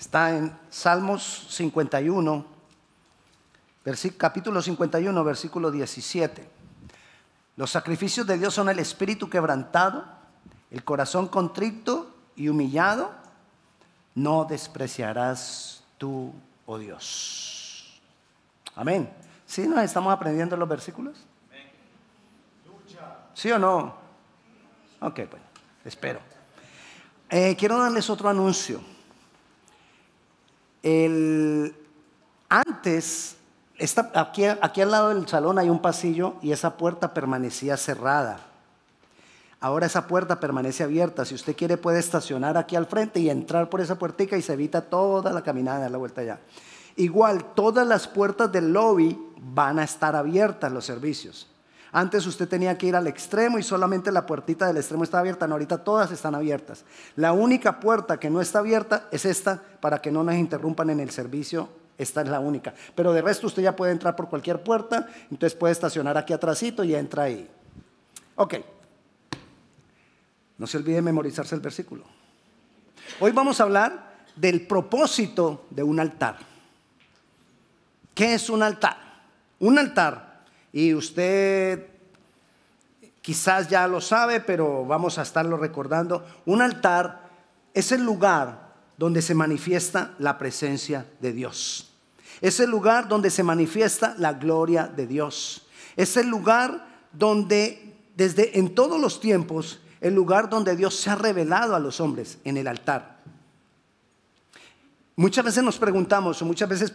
Está en Salmos 51, capítulo 51, versículo 17. Los sacrificios de Dios son el espíritu quebrantado, el corazón contrito y humillado. No despreciarás tú, oh Dios. Amén. ¿Sí nos estamos aprendiendo los versículos? ¿Sí o no? Ok, bueno, espero. Eh, quiero darles otro anuncio. El, antes, aquí, aquí al lado del salón hay un pasillo y esa puerta permanecía cerrada. Ahora esa puerta permanece abierta. Si usted quiere puede estacionar aquí al frente y entrar por esa puertica y se evita toda la caminada de la vuelta allá. Igual, todas las puertas del lobby van a estar abiertas los servicios. Antes usted tenía que ir al extremo y solamente la puertita del extremo estaba abierta. No, ahorita todas están abiertas. La única puerta que no está abierta es esta para que no nos interrumpan en el servicio. Esta es la única. Pero de resto usted ya puede entrar por cualquier puerta. Entonces puede estacionar aquí atrásito y entra ahí. Ok. No se olvide memorizarse el versículo. Hoy vamos a hablar del propósito de un altar. ¿Qué es un altar? Un altar, y usted quizás ya lo sabe, pero vamos a estarlo recordando, un altar es el lugar donde se manifiesta la presencia de Dios. Es el lugar donde se manifiesta la gloria de Dios. Es el lugar donde desde en todos los tiempos, el lugar donde Dios se ha revelado a los hombres en el altar. Muchas veces nos preguntamos, o muchas veces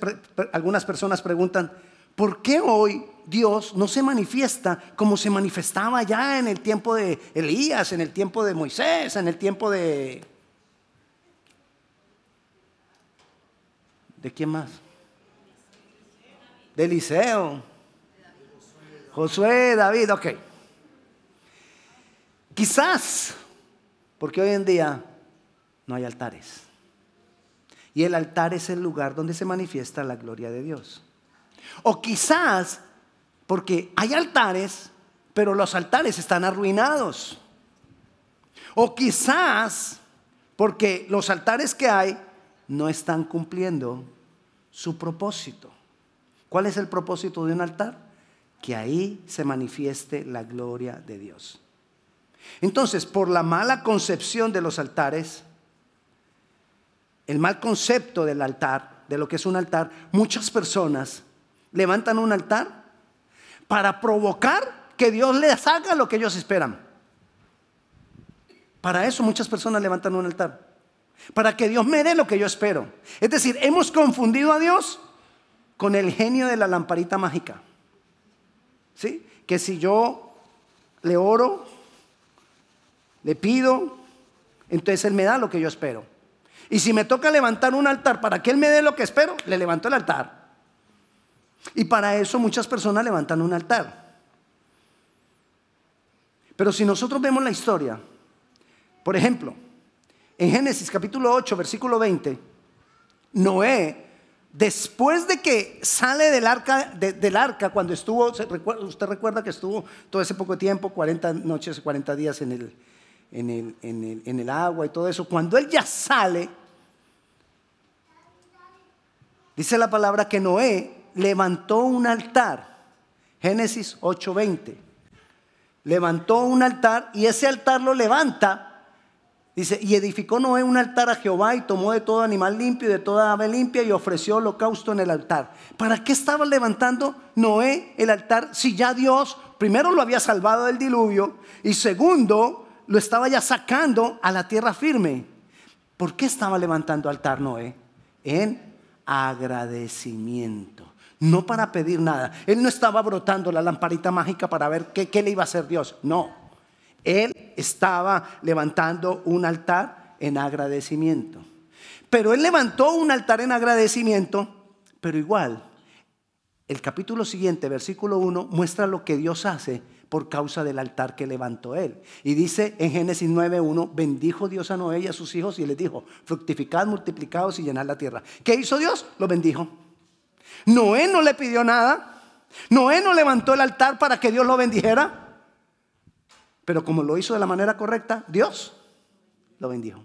algunas personas preguntan, ¿por qué hoy Dios no se manifiesta como se manifestaba ya en el tiempo de Elías, en el tiempo de Moisés, en el tiempo de... ¿De quién más? De Eliseo. Josué, David, ok. Quizás, porque hoy en día no hay altares. Y el altar es el lugar donde se manifiesta la gloria de Dios. O quizás porque hay altares, pero los altares están arruinados. O quizás porque los altares que hay no están cumpliendo su propósito. ¿Cuál es el propósito de un altar? Que ahí se manifieste la gloria de Dios. Entonces, por la mala concepción de los altares, el mal concepto del altar, de lo que es un altar, muchas personas levantan un altar para provocar que Dios les haga lo que ellos esperan. Para eso muchas personas levantan un altar. Para que Dios me dé lo que yo espero. Es decir, hemos confundido a Dios con el genio de la lamparita mágica. ¿Sí? Que si yo le oro, le pido, entonces Él me da lo que yo espero. Y si me toca levantar un altar para que Él me dé lo que espero, le levanto el altar. Y para eso muchas personas levantan un altar. Pero si nosotros vemos la historia, por ejemplo, en Génesis capítulo 8, versículo 20, Noé, después de que sale del arca, del arca cuando estuvo, usted recuerda que estuvo todo ese poco tiempo, 40 noches, 40 días en el, en el, agua y todo eso, cuando él ya sale, dice la palabra que Noé levantó un altar. Génesis 8:20. Levantó un altar y ese altar lo levanta. Dice, y edificó Noé un altar a Jehová y tomó de todo animal limpio y de toda ave limpia y ofreció holocausto en el altar. ¿Para qué estaba levantando Noé el altar si ya Dios primero lo había salvado del diluvio y segundo lo estaba ya sacando a la tierra firme. ¿Por qué estaba levantando altar Noé? En agradecimiento. No para pedir nada. Él no estaba brotando la lamparita mágica para ver qué, le iba a hacer Dios. No. Él estaba levantando un altar en agradecimiento. Pero él levantó un altar en agradecimiento, pero igual, el capítulo siguiente, versículo 1, muestra lo que Dios hace por causa del altar que levantó él. Y dice en Génesis 9.1, bendijo Dios a Noé y a sus hijos y les dijo, fructificad, multiplicados y llenad la tierra. ¿Qué hizo Dios? Lo bendijo. Noé no le pidió nada. Noé no levantó el altar para que Dios lo bendijera. Pero como lo hizo de la manera correcta, Dios lo bendijo.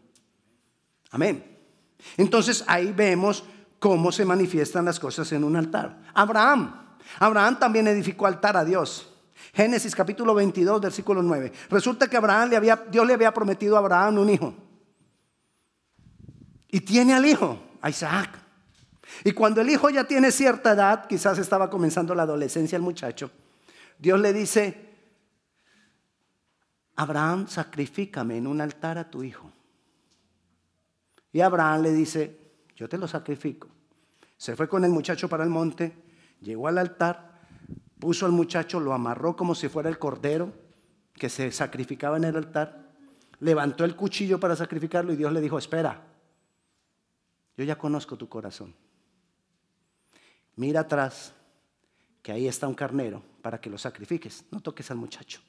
Amén. Entonces ahí vemos cómo se manifiestan las cosas en un altar. Abraham. Abraham también edificó altar a Dios. Génesis capítulo 22, versículo 9. Resulta que Abraham le había, Dios le había prometido a Abraham un hijo. Y tiene al hijo, a Isaac. Y cuando el hijo ya tiene cierta edad, quizás estaba comenzando la adolescencia el muchacho, Dios le dice, Abraham, sacrifícame en un altar a tu hijo. Y Abraham le dice, yo te lo sacrifico. Se fue con el muchacho para el monte, llegó al altar, puso al muchacho, lo amarró como si fuera el cordero que se sacrificaba en el altar, levantó el cuchillo para sacrificarlo y Dios le dijo, espera, yo ya conozco tu corazón. Mira atrás, que ahí está un carnero para que lo sacrifiques, no toques al muchacho.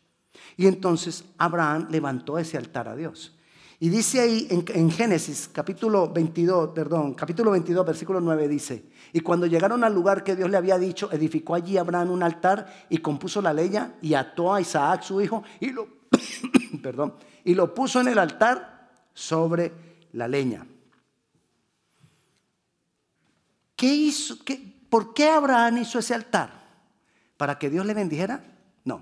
Y entonces Abraham levantó ese altar a Dios. Y dice ahí en, Génesis capítulo 22, perdón, capítulo 22, versículo 9 dice, y cuando llegaron al lugar que Dios le había dicho, edificó allí Abraham un altar y compuso la leña y ató a Isaac su hijo y lo, perdón, y lo puso en el altar sobre la leña. ¿Qué hizo? Qué, ¿Por qué Abraham hizo ese altar? ¿Para que Dios le bendijera? No,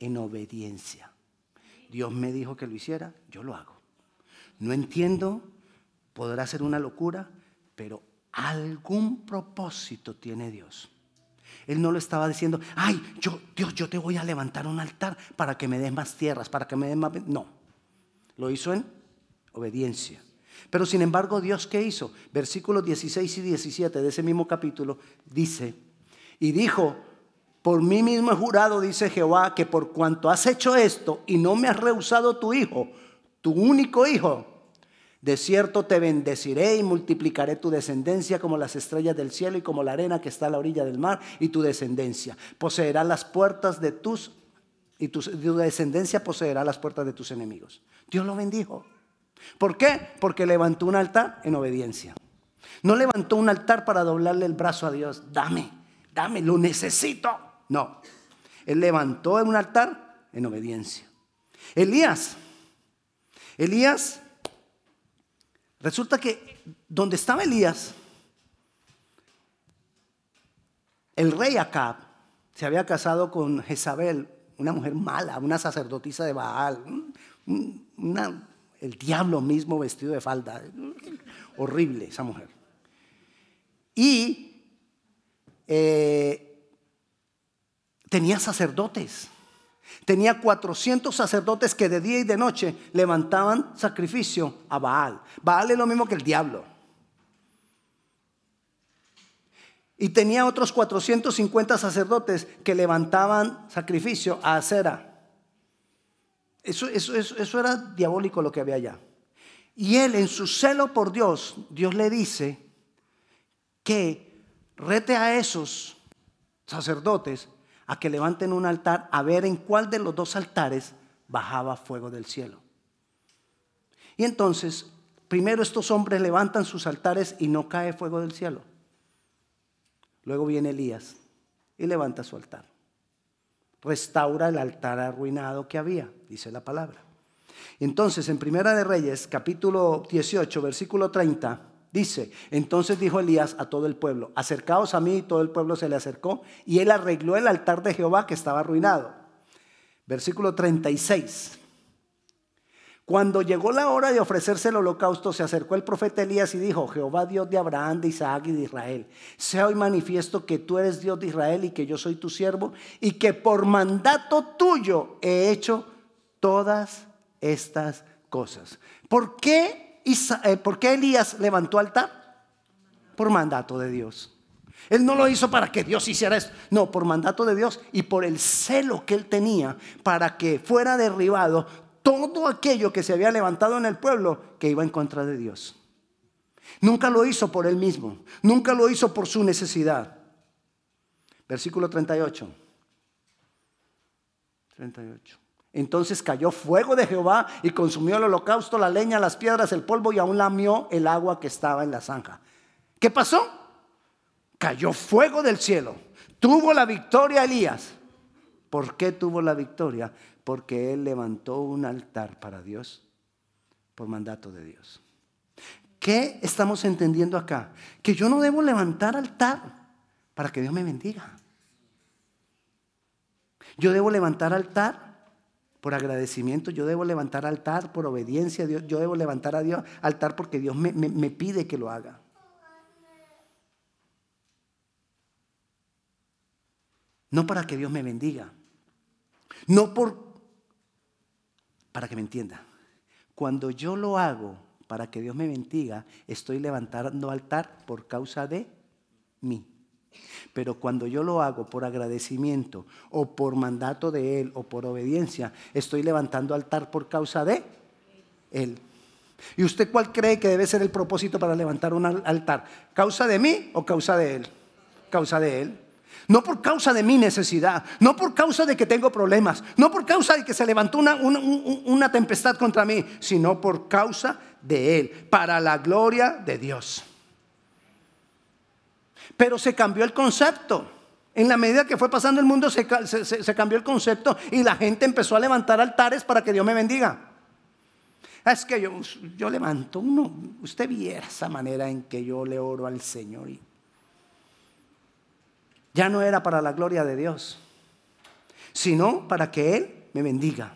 en obediencia. Dios me dijo que lo hiciera, yo lo hago. No entiendo, podrá ser una locura, pero algún propósito tiene Dios. Él no lo estaba diciendo, ay, yo, Dios, yo te voy a levantar un altar para que me des más tierras, para que me des más... No, lo hizo en obediencia. Pero sin embargo, Dios qué hizo? Versículos 16 y 17 de ese mismo capítulo dice, y dijo, por mí mismo he jurado, dice Jehová, que por cuanto has hecho esto y no me has rehusado tu hijo, tu único hijo, de cierto te bendeciré y multiplicaré tu descendencia como las estrellas del cielo y como la arena que está a la orilla del mar y tu descendencia poseerá las puertas de tus y tu, descendencia poseerá las puertas de tus enemigos. Dios lo bendijo. ¿Por qué? Porque levantó un altar en obediencia. No levantó un altar para doblarle el brazo a Dios. Dame, dame, lo necesito. No. Él levantó un altar en obediencia. Elías. Elías Resulta que donde estaba Elías, el rey Acab se había casado con Jezabel, una mujer mala, una sacerdotisa de Baal, el diablo mismo vestido de falda. Horrible esa mujer. Y eh, tenía sacerdotes. Tenía 400 sacerdotes que de día y de noche levantaban sacrificio a Baal. Baal es lo mismo que el diablo. Y tenía otros 450 sacerdotes que levantaban sacrificio a Acera. Eso, era diabólico lo que había allá. Y él en su celo por Dios, Dios le dice que rete a esos sacerdotes a que levanten un altar a ver en cuál de los dos altares bajaba fuego del cielo. Y entonces, primero estos hombres levantan sus altares y no cae fuego del cielo. Luego viene Elías y levanta su altar. Restaura el altar arruinado que había, dice la palabra. Entonces, en Primera de Reyes, capítulo 18, versículo 30, Dice, entonces dijo Elías a todo el pueblo, acercaos a mí y todo el pueblo se le acercó y él arregló el altar de Jehová que estaba arruinado. Versículo 36. Cuando llegó la hora de ofrecerse el holocausto, se acercó el profeta Elías y dijo, Jehová Dios de Abraham, de Isaac y de Israel, sea hoy manifiesto que tú eres Dios de Israel y que yo soy tu siervo y que por mandato tuyo he hecho todas estas cosas. ¿Por qué eh, ¿por qué Elías levantó altar? Por mandato de Dios. Él no lo hizo para que Dios hiciera eso, no, por mandato de Dios y por el celo que él tenía para que fuera derribado todo aquello que se había levantado en el pueblo que iba en contra de Dios. Nunca lo hizo por él mismo, nunca lo hizo por su necesidad. Versículo 38. 38. Entonces cayó fuego de Jehová y consumió el holocausto, la leña, las piedras, el polvo y aún lamió el agua que estaba en la zanja. ¿Qué pasó? Cayó fuego del cielo. Tuvo la victoria Elías. ¿Por qué tuvo la victoria? Porque él levantó un altar para Dios por mandato de Dios. ¿Qué estamos entendiendo acá? Que yo no debo levantar altar para que Dios me bendiga. Yo debo levantar altar por agradecimiento, yo debo levantar altar por obediencia a Dios, yo debo levantar a Dios altar porque Dios me, me pide que lo haga. No para que Dios me bendiga, no por, para que me entienda, cuando yo lo hago para que Dios me bendiga, estoy levantando altar por causa de mí. Pero cuando yo lo hago por agradecimiento o por mandato de Él o por obediencia, estoy levantando altar por causa de Él. ¿Y usted cuál cree que debe ser el propósito para levantar un altar? ¿Causa de mí o causa de Él? Causa de Él. No por causa de mi necesidad, no por causa de que tengo problemas, no por causa de que se levantó una, una, tempestad contra mí, sino por causa de Él, para la gloria de Dios. Pero se cambió el concepto. En la medida que fue pasando el mundo se, cambió el concepto y la gente empezó a levantar altares para que Dios me bendiga. Es que yo, yo levanto uno, usted viera esa manera en que yo le oro al Señor. Y ya no era para la gloria de Dios, sino para que Él me bendiga.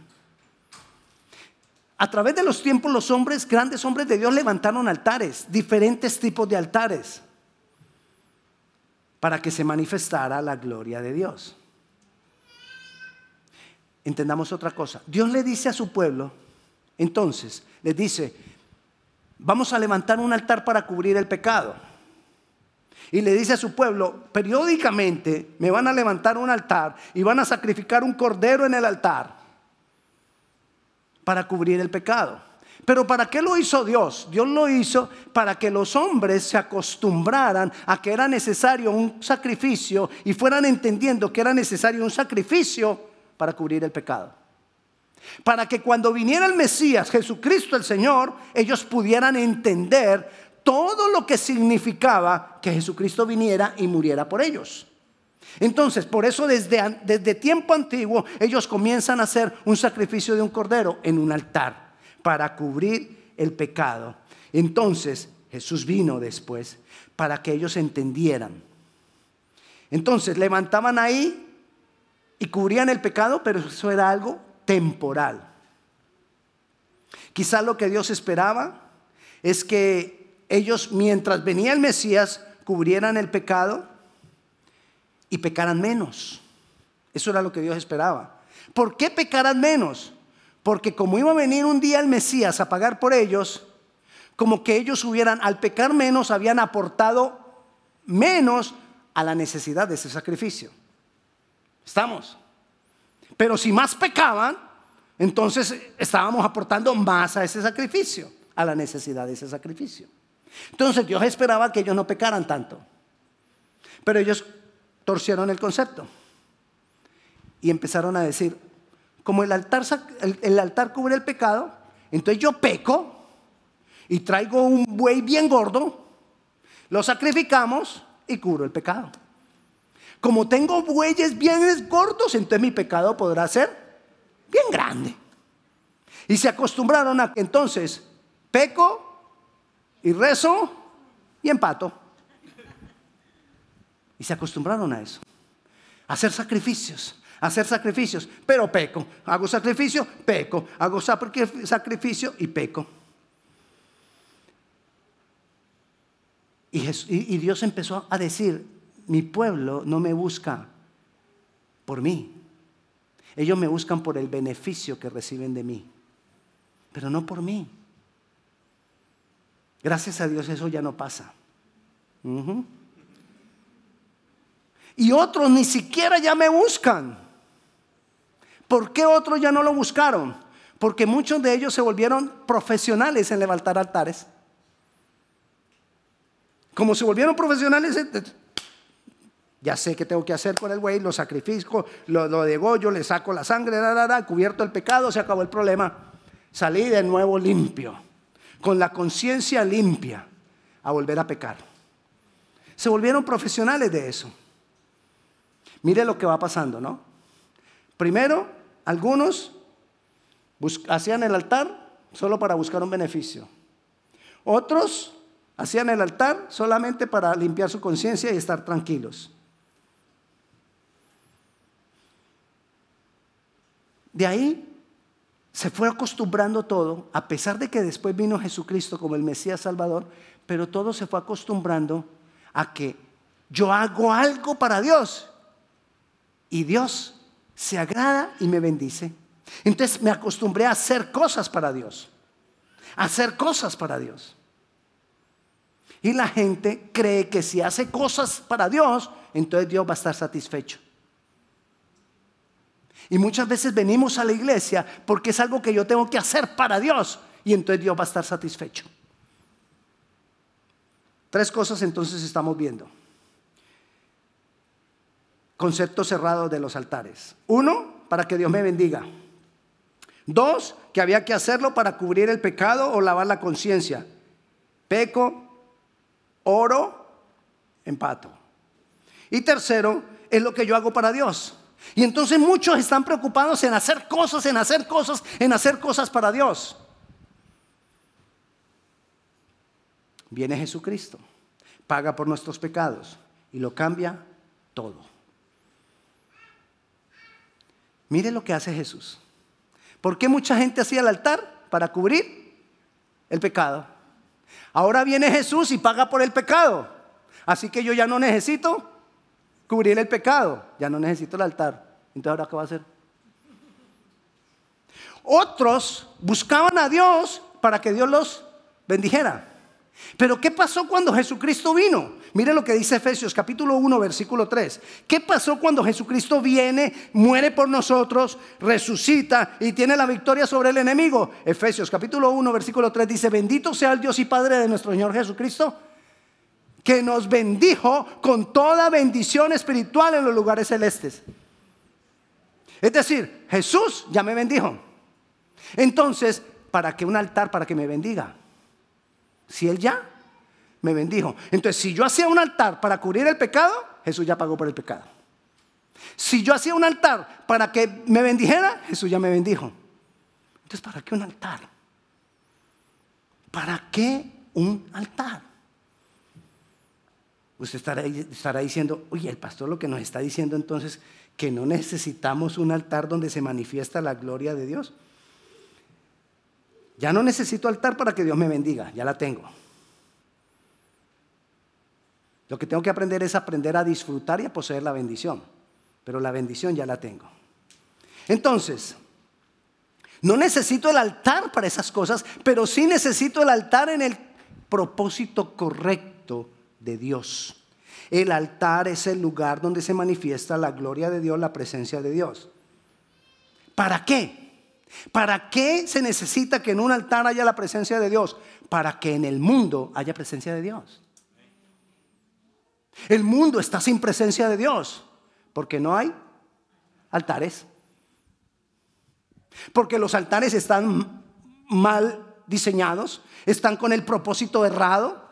A través de los tiempos los hombres, grandes hombres de Dios levantaron altares, diferentes tipos de altares, para que se manifestara la gloria de Dios. Entendamos otra cosa. Dios le dice a su pueblo, entonces, les dice, vamos a levantar un altar para cubrir el pecado. Y le dice a su pueblo, periódicamente me van a levantar un altar y van a sacrificar un cordero en el altar para cubrir el pecado. Pero ¿para qué lo hizo Dios? Dios lo hizo para que los hombres se acostumbraran a que era necesario un sacrificio y fueran entendiendo que era necesario un sacrificio para cubrir el pecado. Para que cuando viniera el Mesías, Jesucristo el Señor, ellos pudieran entender todo lo que significaba que Jesucristo viniera y muriera por ellos. Entonces, por eso desde, desde tiempo antiguo ellos comienzan a hacer un sacrificio de un cordero en un altar para cubrir el pecado. Entonces, Jesús vino después para que ellos entendieran. Entonces, levantaban ahí y cubrían el pecado, pero eso era algo temporal. Quizás lo que Dios esperaba es que ellos mientras venía el Mesías cubrieran el pecado y pecaran menos. Eso era lo que Dios esperaba. ¿Por qué pecaran menos? Porque como iba a venir un día el Mesías a pagar por ellos, como que ellos hubieran, al pecar menos, habían aportado menos a la necesidad de ese sacrificio. ¿Estamos? Pero si más pecaban, entonces estábamos aportando más a ese sacrificio, a la necesidad de ese sacrificio. Entonces Dios esperaba que ellos no pecaran tanto. Pero ellos torcieron el concepto y empezaron a decir, como el altar, el, altar cubre el pecado, entonces yo peco y traigo un buey bien gordo, lo sacrificamos y cubro el pecado. Como tengo bueyes bien gordos, entonces mi pecado podrá ser bien grande. Y se acostumbraron a entonces peco y rezo y empato. Y se acostumbraron a eso. A hacer sacrificios, a hacer sacrificios, pero peco. Hago sacrificio, peco. Hago sacrificio y peco. Y, y Dios empezó a decir, mi pueblo no me busca por mí. Ellos me buscan por el beneficio que reciben de mí, pero no por mí. Gracias a Dios eso ya no pasa. Y otros ni siquiera ya me buscan. ¿Por qué otros ya no lo buscaron? Porque muchos de ellos se volvieron profesionales en levantar altares. Como se volvieron profesionales, eh, ya sé qué tengo que hacer con el buey, lo sacrifico, lo, lo degollo, le saco la sangre, cubierto el pecado, se acabó el problema. Salí de nuevo limpio con la conciencia limpia a volver a pecar. Se volvieron profesionales de eso. Mire lo que va pasando, ¿no? Primero, algunos hacían el altar solo para buscar un beneficio. Otros hacían el altar solamente para limpiar su conciencia y estar tranquilos. De ahí se fue acostumbrando todo, a pesar de que después vino Jesucristo como el Mesías Salvador, pero todo se fue acostumbrando a que yo hago algo para Dios y Dios se agrada y me bendice. Entonces me acostumbré a hacer cosas para Dios, a hacer cosas para Dios. Y la gente cree que si hace cosas para Dios, entonces Dios va a estar satisfecho. Y muchas veces venimos a la iglesia porque es algo que yo tengo que hacer para Dios y entonces Dios va a estar satisfecho. Tres cosas entonces estamos viendo. Concepto cerrado de los altares. Uno, para que Dios me bendiga. Dos, que había que hacerlo para cubrir el pecado o lavar la conciencia. Peco, oro, empato. Y tercero, es lo que yo hago para Dios. Y entonces muchos están preocupados en hacer cosas, en hacer cosas, en hacer cosas para Dios. Viene Jesucristo, paga por nuestros pecados y lo cambia todo. Mire lo que hace Jesús. ¿Por qué mucha gente hacía el altar? Para cubrir el pecado. Ahora viene Jesús y paga por el pecado. Así que yo ya no necesito cubrir el pecado, ya no necesito el altar. Entonces, ¿ahora qué va a hacer? Otros buscaban a Dios para que Dios los bendijera. Pero ¿qué pasó cuando Jesucristo vino? Mire lo que dice Efesios capítulo 1 versículo 3. ¿Qué pasó cuando Jesucristo viene, muere por nosotros, resucita y tiene la victoria sobre el enemigo? Efesios capítulo 1 versículo 3 dice, bendito sea el Dios y Padre de nuestro Señor Jesucristo, que nos bendijo con toda bendición espiritual en los lugares celestes. Es decir, Jesús ya me bendijo. Entonces, ¿para qué un altar para que me bendiga? Si Él ya me bendijo. Entonces, si yo hacía un altar para cubrir el pecado, Jesús ya pagó por el pecado. Si yo hacía un altar para que me bendijera, Jesús ya me bendijo. Entonces, ¿para qué un altar? ¿Para qué un altar? Usted estará, diciendo, oye, el pastor lo que nos está diciendo entonces que no necesitamos un altar donde se manifiesta la gloria de Dios. Ya no necesito altar para que Dios me bendiga, ya la tengo. Lo que tengo que aprender es aprender a disfrutar y a poseer la bendición, pero la bendición ya la tengo. Entonces, no necesito el altar para esas cosas, pero sí necesito el altar en el propósito correcto de Dios. El altar es el lugar donde se manifiesta la gloria de Dios, la presencia de Dios. ¿Para qué? ¿Para qué se necesita que en un altar haya la presencia de Dios? Para que en el mundo haya presencia de Dios. El mundo está sin presencia de Dios porque no hay altares. Porque los altares están mal diseñados, están con el propósito errado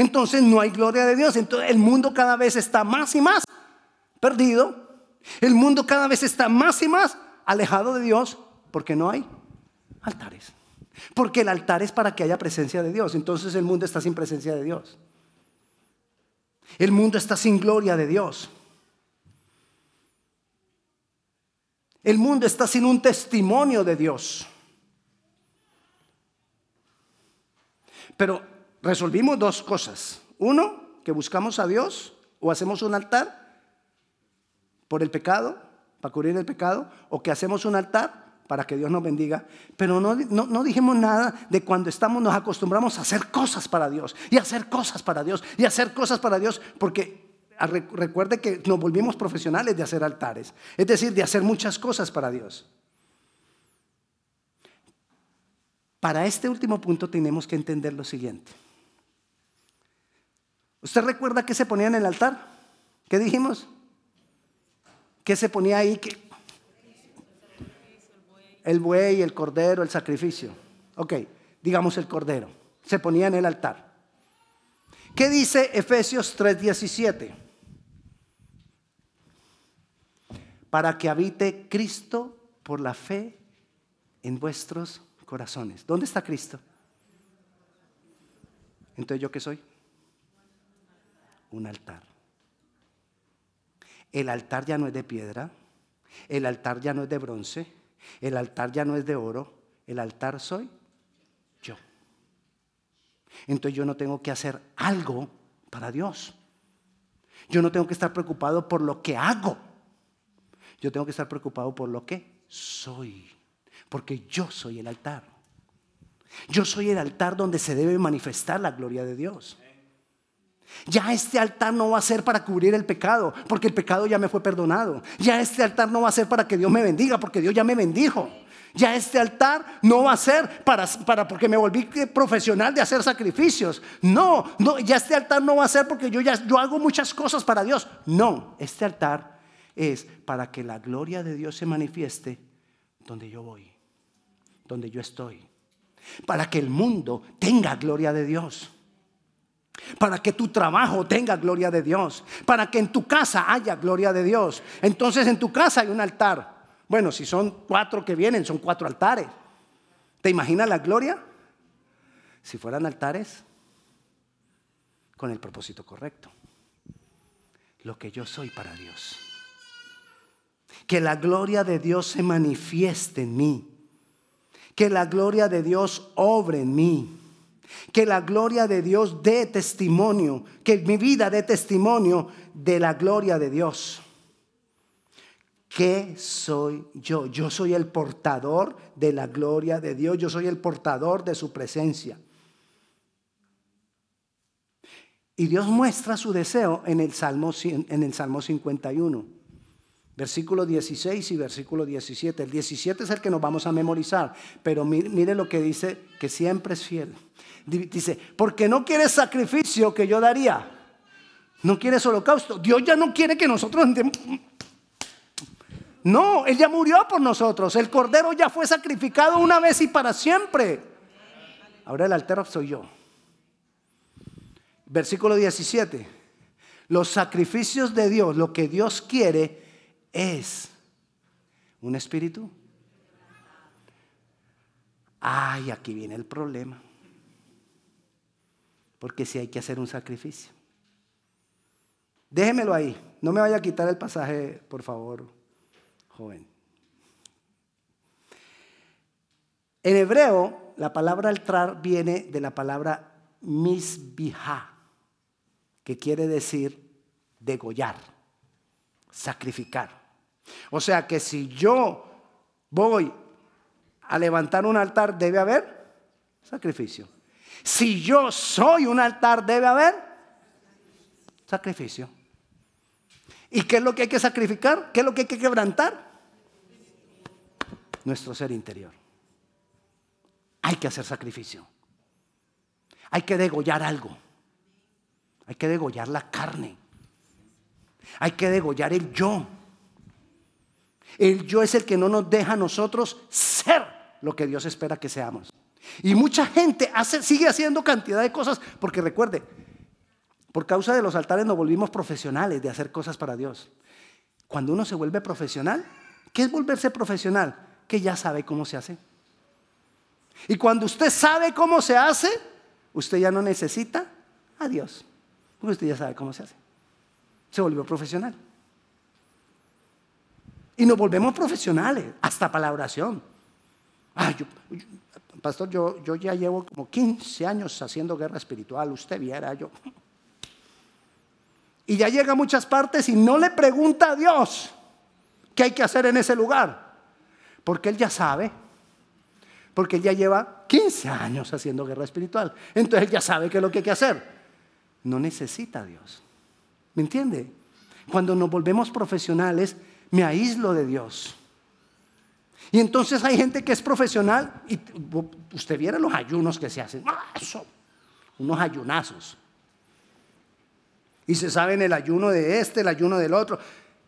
entonces no hay gloria de Dios. Entonces el mundo cada vez está más y más perdido. El mundo cada vez está más y más alejado de Dios porque no hay altares. Porque el altar es para que haya presencia de Dios. Entonces el mundo está sin presencia de Dios. El mundo está sin gloria de Dios. El mundo está sin un testimonio de Dios. Pero resolvimos dos cosas. Uno, que buscamos a Dios o hacemos un altar por el pecado, para cubrir el pecado, o que hacemos un altar para que Dios nos bendiga. Pero no, no, dijimos nada de cuando estamos, nos acostumbramos a hacer cosas para Dios, y hacer cosas para Dios, y hacer cosas para Dios, porque recuerde que nos volvimos profesionales de hacer altares, es decir, de hacer muchas cosas para Dios. Para este último punto tenemos que entender lo siguiente. ¿Usted recuerda qué se ponía en el altar? ¿Qué dijimos? ¿Qué se ponía ahí? El buey, el cordero, el sacrificio. Ok, digamos el cordero. Se ponía en el altar. ¿Qué dice Efesios 3:17? Para que habite Cristo por la fe en vuestros corazones. ¿Dónde está Cristo? Entonces, ¿yo qué soy? Un altar. El altar ya no es de piedra, el altar ya no es de bronce, el altar ya no es de oro, el altar soy yo. Entonces yo no tengo que hacer algo para Dios. Yo no tengo que estar preocupado por lo que hago. Yo tengo que estar preocupado por lo que soy. Porque yo soy el altar. Yo soy el altar donde se debe manifestar la gloria de Dios. Ya este altar no va a ser para cubrir el pecado, porque el pecado ya me fue perdonado. Ya este altar no va a ser para que Dios me bendiga, porque Dios ya me bendijo. Ya este altar no va a ser para, para porque me volví profesional de hacer sacrificios. No, no, ya este altar no va a ser porque yo ya yo hago muchas cosas para Dios. No, este altar es para que la gloria de Dios se manifieste donde yo voy, donde yo estoy. Para que el mundo tenga gloria de Dios para que tu trabajo tenga gloria de Dios, para que en tu casa haya gloria de Dios. Entonces en tu casa hay un altar. Bueno, si son cuatro que vienen, son cuatro altares. ¿Te imaginas la gloria? Si fueran altares con el propósito correcto. Lo que yo soy para Dios. Que la gloria de Dios se manifieste en mí. Que la gloria de Dios obre en mí que la gloria de Dios dé testimonio, que mi vida dé testimonio de la gloria de Dios. ¿Qué soy yo? Yo soy el portador de la gloria de Dios, yo soy el portador de su presencia. Y Dios muestra su deseo en el Salmo, en el Salmo 51, versículo 16 y versículo 17. El 17 es el que nos vamos a memorizar, pero mire lo que dice, que siempre es fiel. Dice, porque no quieres sacrificio que yo daría. No quieres holocausto. Dios ya no quiere que nosotros... No, Él ya murió por nosotros. El cordero ya fue sacrificado una vez y para siempre. Ahora el altero soy yo. Versículo 17. Los sacrificios de Dios, lo que Dios quiere es un espíritu. Ay, aquí viene el problema porque si hay que hacer un sacrificio. Déjemelo ahí, no me vaya a quitar el pasaje, por favor, joven. En hebreo, la palabra altar viene de la palabra misbija, que quiere decir degollar, sacrificar. O sea que si yo voy a levantar un altar, debe haber sacrificio. Si yo soy un altar, debe haber sacrificio. ¿Y qué es lo que hay que sacrificar? ¿Qué es lo que hay que quebrantar? Nuestro ser interior. Hay que hacer sacrificio. Hay que degollar algo. Hay que degollar la carne. Hay que degollar el yo. El yo es el que no nos deja a nosotros ser lo que Dios espera que seamos. Y mucha gente sigue haciendo cantidad de cosas, porque recuerde, por causa de los altares nos volvimos profesionales de hacer cosas para Dios. Cuando uno se vuelve profesional, ¿qué es volverse profesional? Que ya sabe cómo se hace. Y cuando usted sabe cómo se hace, usted ya no necesita a Dios, porque usted ya sabe cómo se hace. Se volvió profesional. Y nos volvemos profesionales, hasta para la oración. Ah, pastor, yo, yo ya llevo como 15 años haciendo guerra espiritual, usted viera yo. Y ya llega a muchas partes y no le pregunta a Dios qué hay que hacer en ese lugar, porque Él ya sabe, porque Él ya lleva 15 años haciendo guerra espiritual, entonces Él ya sabe qué es lo que hay que hacer. No necesita a Dios. ¿Me entiende? Cuando nos volvemos profesionales, me aíslo de Dios. Y entonces hay gente que es profesional y usted viera los ayunos que se hacen. ¡Ah, eso! Unos ayunazos. Y se sabe en el ayuno de este, el ayuno del otro.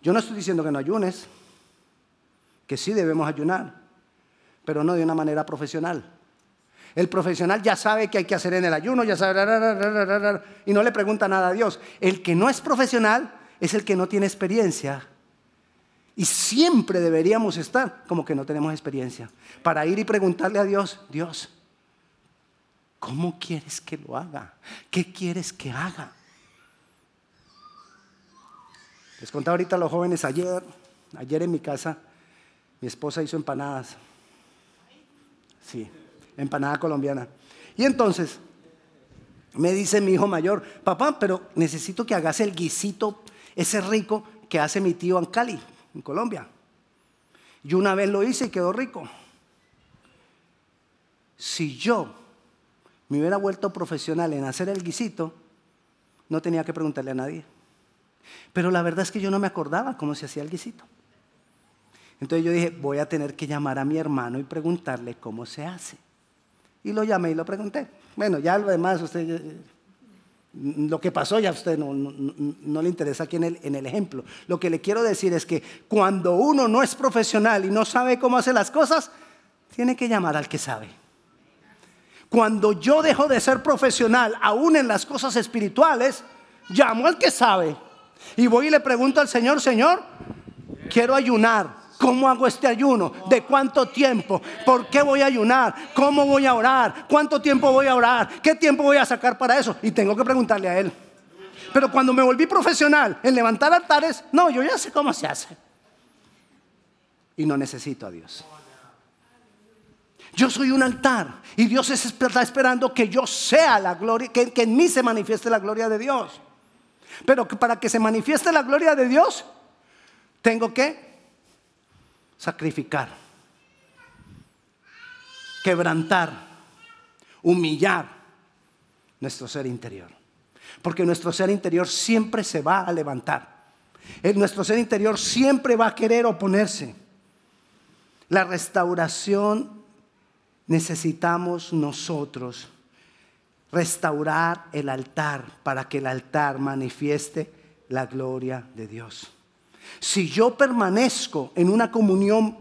Yo no estoy diciendo que no ayunes, que sí debemos ayunar, pero no de una manera profesional. El profesional ya sabe qué hay que hacer en el ayuno, ya sabe, y no le pregunta nada a Dios. El que no es profesional es el que no tiene experiencia y siempre deberíamos estar como que no tenemos experiencia. Para ir y preguntarle a Dios, Dios, ¿Cómo quieres que lo haga? ¿Qué quieres que haga? Les contaba ahorita a los jóvenes ayer, ayer en mi casa, mi esposa hizo empanadas. Sí, empanada colombiana. Y entonces me dice mi hijo mayor, papá, pero necesito que hagas el guisito ese rico que hace mi tío en Cali, en Colombia. Yo una vez lo hice y quedó rico. Si yo me hubiera vuelto profesional en hacer el guisito, no tenía que preguntarle a nadie. Pero la verdad es que yo no me acordaba cómo se hacía el guisito. Entonces yo dije, voy a tener que llamar a mi hermano y preguntarle cómo se hace. Y lo llamé y lo pregunté. Bueno, ya lo demás, usted, lo que pasó ya a usted no, le interesa aquí en el, en el ejemplo. Lo que le quiero decir es que cuando uno no es profesional y no sabe cómo hacer las cosas, tiene que llamar al que sabe. Cuando yo dejo de ser profesional, aún en las cosas espirituales, llamo al que sabe. Y voy y le pregunto al Señor, Señor, quiero ayunar. ¿Cómo hago este ayuno? ¿De cuánto tiempo? ¿Por qué voy a ayunar? ¿Cómo voy a orar? ¿Cuánto tiempo voy a orar? ¿Qué tiempo voy a sacar para eso? Y tengo que preguntarle a Él. Pero cuando me volví profesional en levantar altares, no, yo ya sé cómo se hace. Y no necesito a Dios. Yo soy un altar y Dios está esperando que yo sea la gloria, que, en mí se manifieste la gloria de Dios. Pero para que se manifieste la gloria de Dios, tengo que sacrificar, quebrantar, humillar nuestro ser interior. Porque nuestro ser interior siempre se va a levantar. Nuestro ser interior siempre va a querer oponerse. La restauración necesitamos nosotros restaurar el altar para que el altar manifieste la gloria de Dios. Si yo permanezco en una comunión,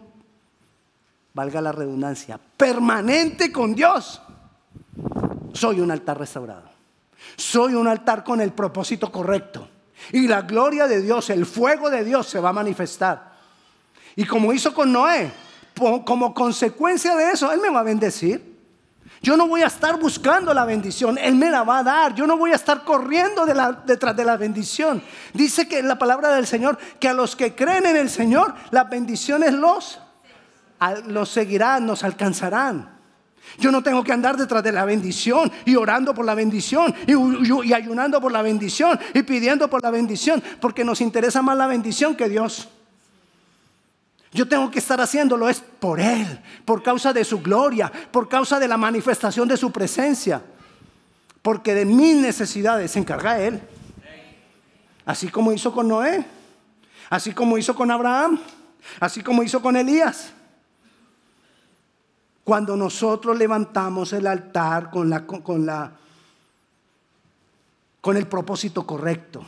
valga la redundancia, permanente con Dios, soy un altar restaurado. Soy un altar con el propósito correcto. Y la gloria de Dios, el fuego de Dios se va a manifestar. Y como hizo con Noé, como consecuencia de eso, Él me va a bendecir. Yo no voy a estar buscando la bendición, Él me la va a dar. Yo no voy a estar corriendo detrás de la bendición. Dice que la palabra del Señor que a los que creen en el Señor, las bendiciones los, los seguirán, nos alcanzarán. Yo no tengo que andar detrás de la bendición y orando por la bendición y ayunando por la bendición y pidiendo por la bendición, porque nos interesa más la bendición que Dios. Yo tengo que estar haciéndolo es por Él, por causa de su gloria, por causa de la manifestación de su presencia. Porque de mis necesidades se encarga Él. Así como hizo con Noé, así como hizo con Abraham, así como hizo con Elías. Cuando nosotros levantamos el altar con, la, con, la, con el propósito correcto.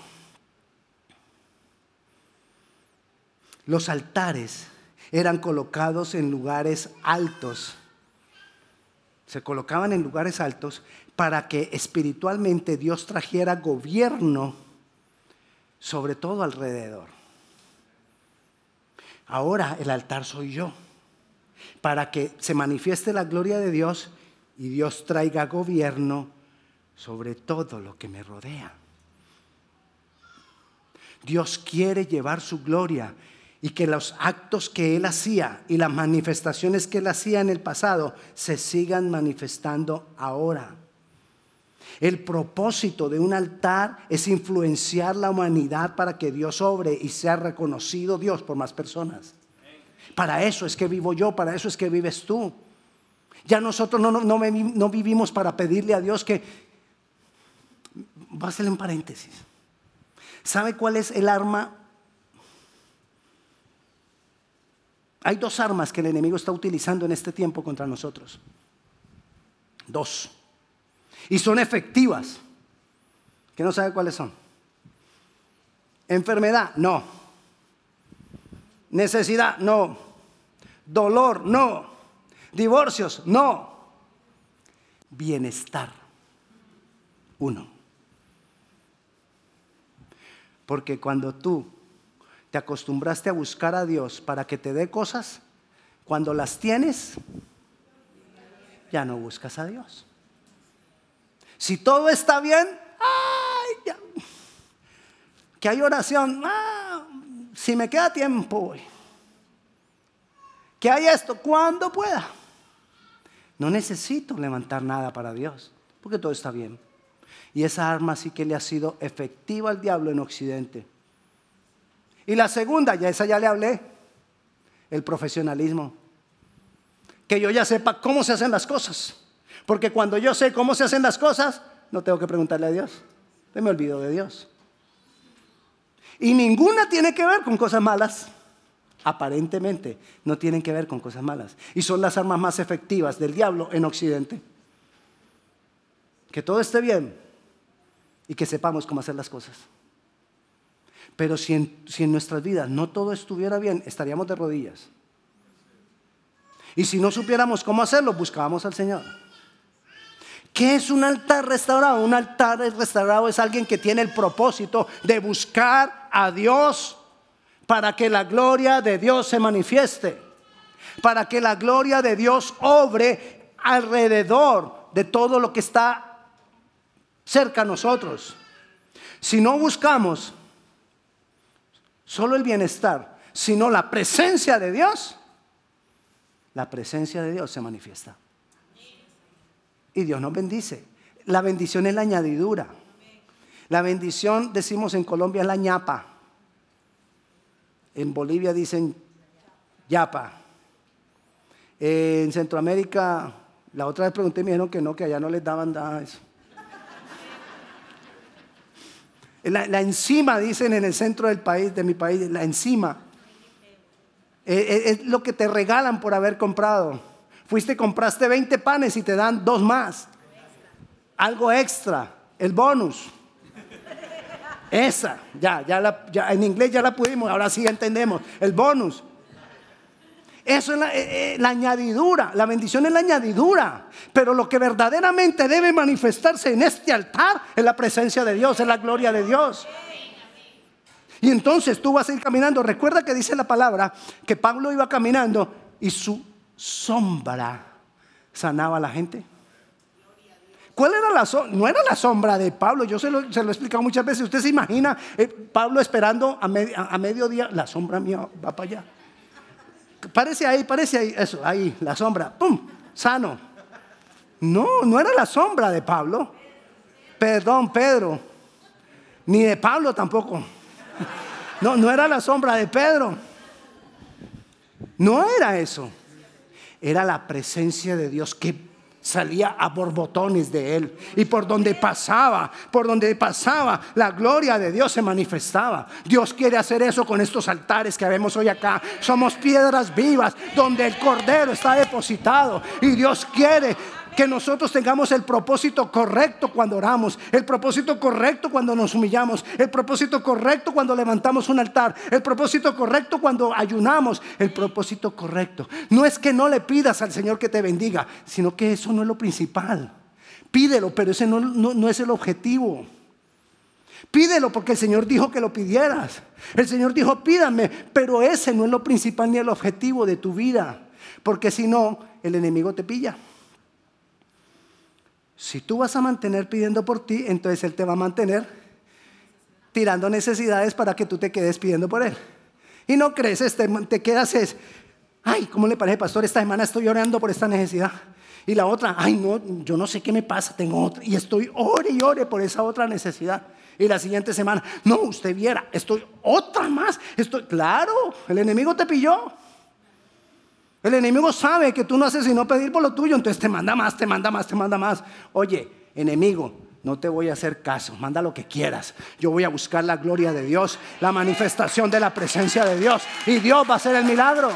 Los altares eran colocados en lugares altos. Se colocaban en lugares altos para que espiritualmente Dios trajera gobierno sobre todo alrededor. Ahora el altar soy yo, para que se manifieste la gloria de Dios y Dios traiga gobierno sobre todo lo que me rodea. Dios quiere llevar su gloria y que los actos que él hacía y las manifestaciones que él hacía en el pasado se sigan manifestando ahora. El propósito de un altar es influenciar la humanidad para que Dios obre y sea reconocido Dios por más personas. Para eso es que vivo yo, para eso es que vives tú. Ya nosotros no, no, vivimos para pedirle a Dios que... Va a hacer un paréntesis. ¿Sabe cuál es el arma Hay dos armas que el enemigo está utilizando en este tiempo contra nosotros. Dos. Y son efectivas. ¿Que no sabe cuáles son? Enfermedad, no. Necesidad, no. Dolor, no. Divorcios, no. Bienestar, uno. Porque cuando tú te acostumbraste a buscar a Dios para que te dé cosas, cuando las tienes, ya no buscas a Dios. Si todo está bien, ay. Que hay oración, ah, si me queda tiempo. Que hay esto, cuando pueda. No necesito levantar nada para Dios, porque todo está bien. Y esa arma sí que le ha sido efectiva al diablo en Occidente. Y la segunda, ya esa ya le hablé, el profesionalismo. Que yo ya sepa cómo se hacen las cosas. Porque cuando yo sé cómo se hacen las cosas, no tengo que preguntarle a Dios. me olvido de Dios. Y ninguna tiene que ver con cosas malas. Aparentemente no tienen que ver con cosas malas. Y son las armas más efectivas del diablo en Occidente. Que todo esté bien y que sepamos cómo hacer las cosas. Pero si en, si en nuestras vidas no todo estuviera bien, estaríamos de rodillas. Y si no supiéramos cómo hacerlo, buscábamos al Señor. ¿Qué es un altar restaurado? Un altar restaurado es alguien que tiene el propósito de buscar a Dios para que la gloria de Dios se manifieste, para que la gloria de Dios obre alrededor de todo lo que está cerca a nosotros. Si no buscamos solo el bienestar, sino la presencia de Dios, la presencia de Dios se manifiesta. Y Dios nos bendice. La bendición es la añadidura. La bendición, decimos en Colombia, es la ñapa. En Bolivia dicen yapa. En Centroamérica, la otra vez pregunté y me dijeron que no, que allá no les daban nada eso. La, la, enzima, dicen en el centro del país, de mi país, la enzima. Eh, eh, es lo que te regalan por haber comprado. Fuiste, compraste 20 panes y te dan dos más. Algo extra, el bonus. Esa, ya, ya, la, ya en inglés ya la pudimos, ahora sí entendemos. El bonus. Eso es la, eh, la, añadidura, la bendición es la añadidura. Pero lo que verdaderamente debe manifestarse en este altar es la presencia de Dios, es la gloria de Dios. Y entonces tú vas a ir caminando. Recuerda que dice la palabra que Pablo iba caminando y su sombra sanaba a la gente. ¿Cuál era la sombra? No era la sombra de Pablo, yo se lo, he explicado muchas veces. Usted se imagina eh, Pablo esperando a, a mediodía, la sombra mía va para allá. Parece ahí, parece ahí, eso, ahí, la sombra, ¡pum! Sano. No, no era la sombra de Pablo. Perdón, Pedro. Ni de Pablo tampoco. No, no era la sombra de Pedro. No era eso. Era la presencia de Dios que salía a borbotones de él. Y por donde pasaba, por donde pasaba, la gloria de Dios se manifestaba. Dios quiere hacer eso con estos altares que vemos hoy acá. Somos piedras vivas donde el Cordero está depositado. Y Dios quiere que nosotros tengamos el propósito correcto cuando oramos, el propósito correcto cuando nos humillamos, el propósito correcto cuando levantamos un altar, el propósito correcto cuando ayunamos, el propósito correcto. No es que no le pidas al Señor que te bendiga, sino que eso no es lo principal. Pídelo, pero ese no, es el objetivo. Pídelo porque el Señor dijo que lo pidieras. El Señor dijo, pídame, pero ese no es lo principal ni el objetivo de tu vida. Porque si no, el enemigo te pilla. Si tú vas a mantener pidiendo por ti, entonces Él te va a mantener tirando necesidades para que tú te quedes pidiendo por Él. Y no creces, te, te quedas es, ay, ¿cómo le parece, pastor? Esta semana estoy orando por esta necesidad. Y la otra, ay, no, yo no sé qué me pasa, tengo otra. Y estoy ore y ore por esa otra necesidad. Y la siguiente semana, no, usted viera, estoy otra más. Estoy, claro, el enemigo te pilló. El enemigo sabe que tú no haces sino pedir por lo tuyo, entonces te manda más, te manda más, te manda más. Oye, enemigo, no te voy a hacer caso, manda lo que quieras. Yo voy a buscar la gloria de Dios, la manifestación de la presencia de Dios y Dios va a hacer el milagro.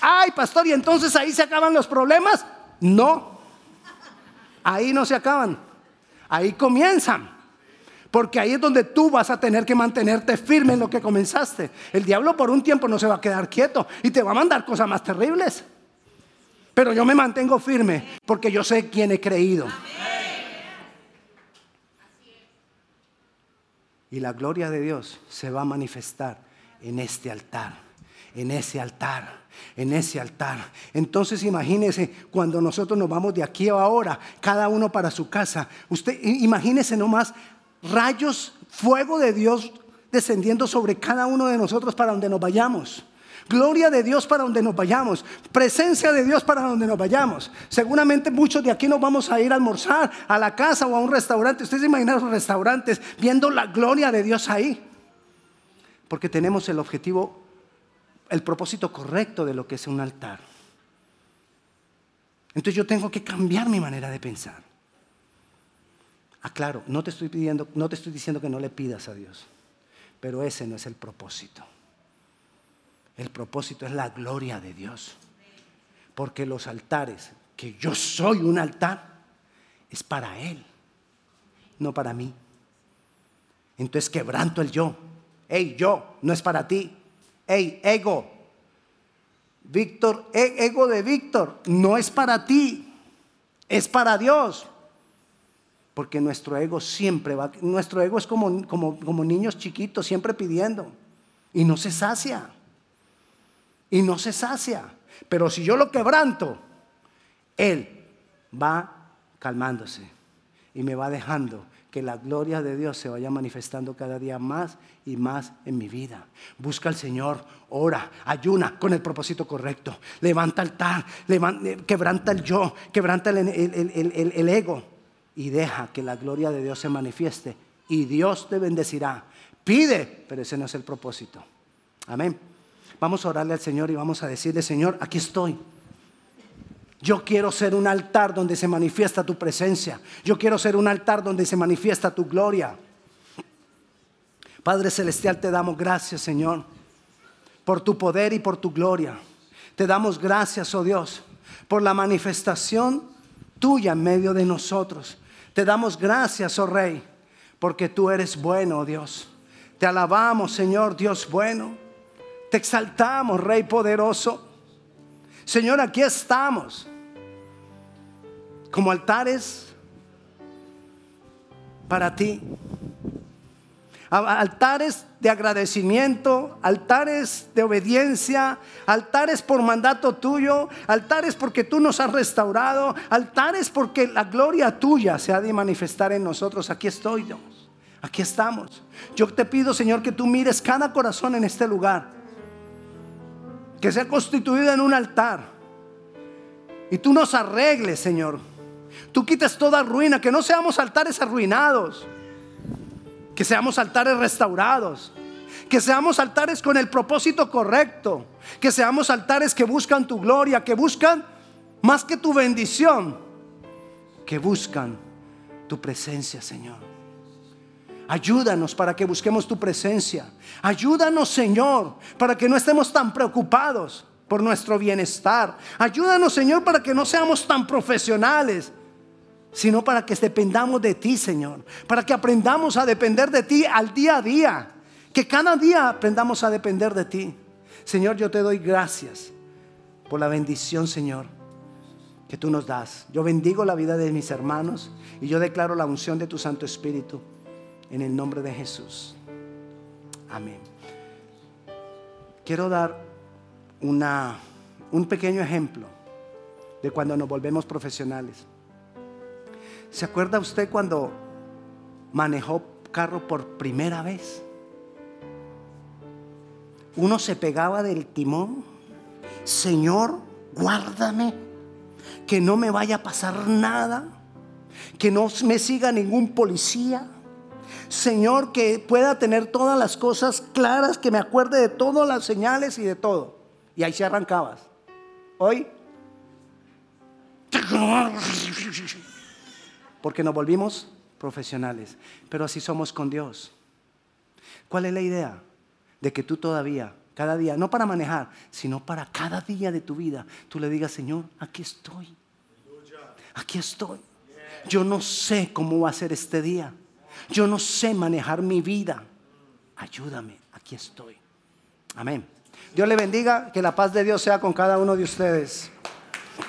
Ay, pastor, ¿y entonces ahí se acaban los problemas? No, ahí no se acaban, ahí comienzan. Porque ahí es donde tú vas a tener que mantenerte firme en lo que comenzaste. El diablo por un tiempo no se va a quedar quieto y te va a mandar cosas más terribles. Pero yo me mantengo firme porque yo sé quién he creído. Y la gloria de Dios se va a manifestar en este altar. en ese altar en ese altar. Entonces imagínese cuando nosotros nos vamos de aquí a ahora, cada uno para su casa. Usted imagínese nomás rayos, fuego de Dios descendiendo sobre cada uno de nosotros para donde nos vayamos. Gloria de Dios para donde nos vayamos. Presencia de Dios para donde nos vayamos. Seguramente muchos de aquí nos vamos a ir a almorzar a la casa o a un restaurante. Ustedes se imaginan los restaurantes viendo la gloria de Dios ahí. Porque tenemos el objetivo el propósito correcto de lo que es un altar. Entonces yo tengo que cambiar mi manera de pensar. Aclaro, no te estoy pidiendo, no te estoy diciendo que no le pidas a Dios, pero ese no es el propósito. El propósito es la gloria de Dios. Porque los altares, que yo soy un altar, es para Él, no para mí. Entonces quebranto el yo. Hey, yo, no es para ti, Hey, ego. Víctor, e, ego de Víctor, no es para ti, es para Dios. Porque nuestro ego siempre va, nuestro ego es como, como, como niños chiquitos, siempre pidiendo. Y no se sacia. Y no se sacia. Pero si yo lo quebranto, Él va calmándose y me va dejando que la gloria de Dios se vaya manifestando cada día más y más en mi vida. Busca al Señor, ora, ayuna con el propósito correcto. Levanta altar, eh, quebranta el yo, quebranta el, el ego y deja que la gloria de Dios se manifieste y Dios te bendecirá. Pide, pero ese no es el propósito. Amén. Vamos a orarle al Señor y vamos a decirle, Señor, aquí estoy. Yo quiero ser un altar donde se manifiesta tu presencia. Yo quiero ser un altar donde se manifiesta tu gloria. Padre Celestial, te damos gracias, Señor, por tu poder y por tu gloria. Te damos gracias, oh Dios, por la manifestación tuya en medio de nosotros. Te damos gracias, oh Rey, porque tú eres bueno, oh Dios. Te alabamos, Señor, Dios bueno. Te exaltamos, Rey poderoso. Señor, aquí estamos como altares para ti. Altares de agradecimiento, altares de obediencia, altares por mandato tuyo, altares porque tú nos has restaurado, altares porque la gloria tuya se ha de manifestar en nosotros. Aquí estoy, Dios. Aquí estamos. Yo te pido, Señor, que tú mires cada corazón en este lugar, que sea constituido en un altar. Y tú nos arregles, Señor Tú quites toda ruina, que no seamos altares arruinados, que seamos altares restaurados, que seamos altares con el propósito correcto, que seamos altares que buscan tu gloria, que buscan más que tu bendición, que buscan tu presencia, Señor. Ayúdanos para que busquemos tu presencia. Ayúdanos, Señor, para que no estemos tan preocupados por nuestro bienestar. Ayúdanos, Señor, para que no seamos tan profesionales sino para que dependamos de ti, Señor, para que aprendamos a depender de ti al día a día, que cada día aprendamos a depender de ti. Señor, yo te doy gracias por la bendición, Señor, que tú nos das. Yo bendigo la vida de mis hermanos y yo declaro la unción de tu Santo Espíritu en el nombre de Jesús. Amén. Quiero dar una, un pequeño ejemplo de cuando nos volvemos profesionales. ¿Se acuerda usted cuando manejó carro por primera vez? Uno se pegaba del timón. Señor, guárdame, que no me vaya a pasar nada, que no me siga ningún policía. Señor, que pueda tener todas las cosas claras, que me acuerde de todas las señales y de todo. Y ahí se arrancabas. Hoy porque nos volvimos profesionales. Pero así somos con Dios. ¿Cuál es la idea? De que tú todavía, cada día, no para manejar, sino para cada día de tu vida, tú le digas, Señor, aquí estoy. Aquí estoy. Yo no sé cómo va a ser este día. Yo no sé manejar mi vida. Ayúdame, aquí estoy. Amén. Dios le bendiga, que la paz de Dios sea con cada uno de ustedes.